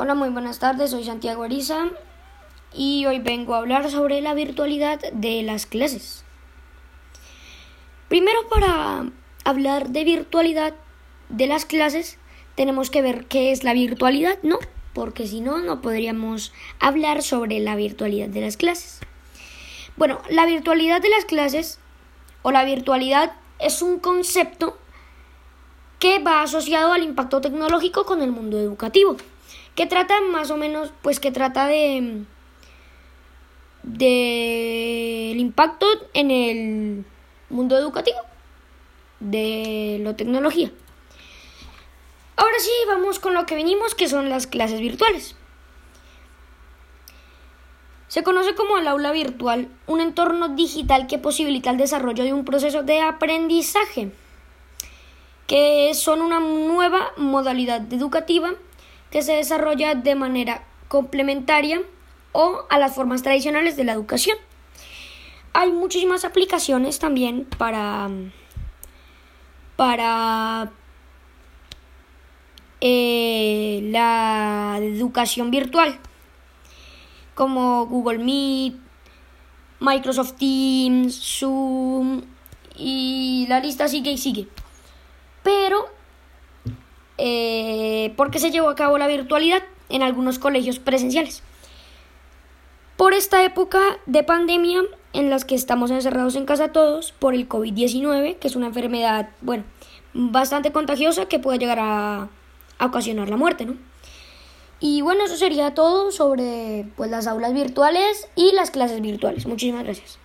Hola, muy buenas tardes, soy Santiago Ariza y hoy vengo a hablar sobre la virtualidad de las clases. Primero, para hablar de virtualidad de las clases, tenemos que ver qué es la virtualidad, ¿no? Porque si no, no podríamos hablar sobre la virtualidad de las clases. Bueno, la virtualidad de las clases o la virtualidad es un concepto que va asociado al impacto tecnológico con el mundo educativo que trata más o menos, pues que trata de del impacto en el mundo educativo de la tecnología. Ahora sí, vamos con lo que venimos, que son las clases virtuales. Se conoce como el aula virtual, un entorno digital que posibilita el desarrollo de un proceso de aprendizaje, que son una nueva modalidad educativa que se desarrolla de manera complementaria o a las formas tradicionales de la educación. Hay muchísimas aplicaciones también para, para eh, la educación virtual, como Google Meet, Microsoft Teams, Zoom y la lista sigue y sigue. Pero eh, porque se llevó a cabo la virtualidad en algunos colegios presenciales. Por esta época de pandemia en las que estamos encerrados en casa todos por el COVID-19, que es una enfermedad, bueno, bastante contagiosa que puede llegar a, a, ocasionar la muerte, ¿no? Y bueno, eso sería todo sobre pues las aulas virtuales y las clases virtuales. Muchísimas gracias.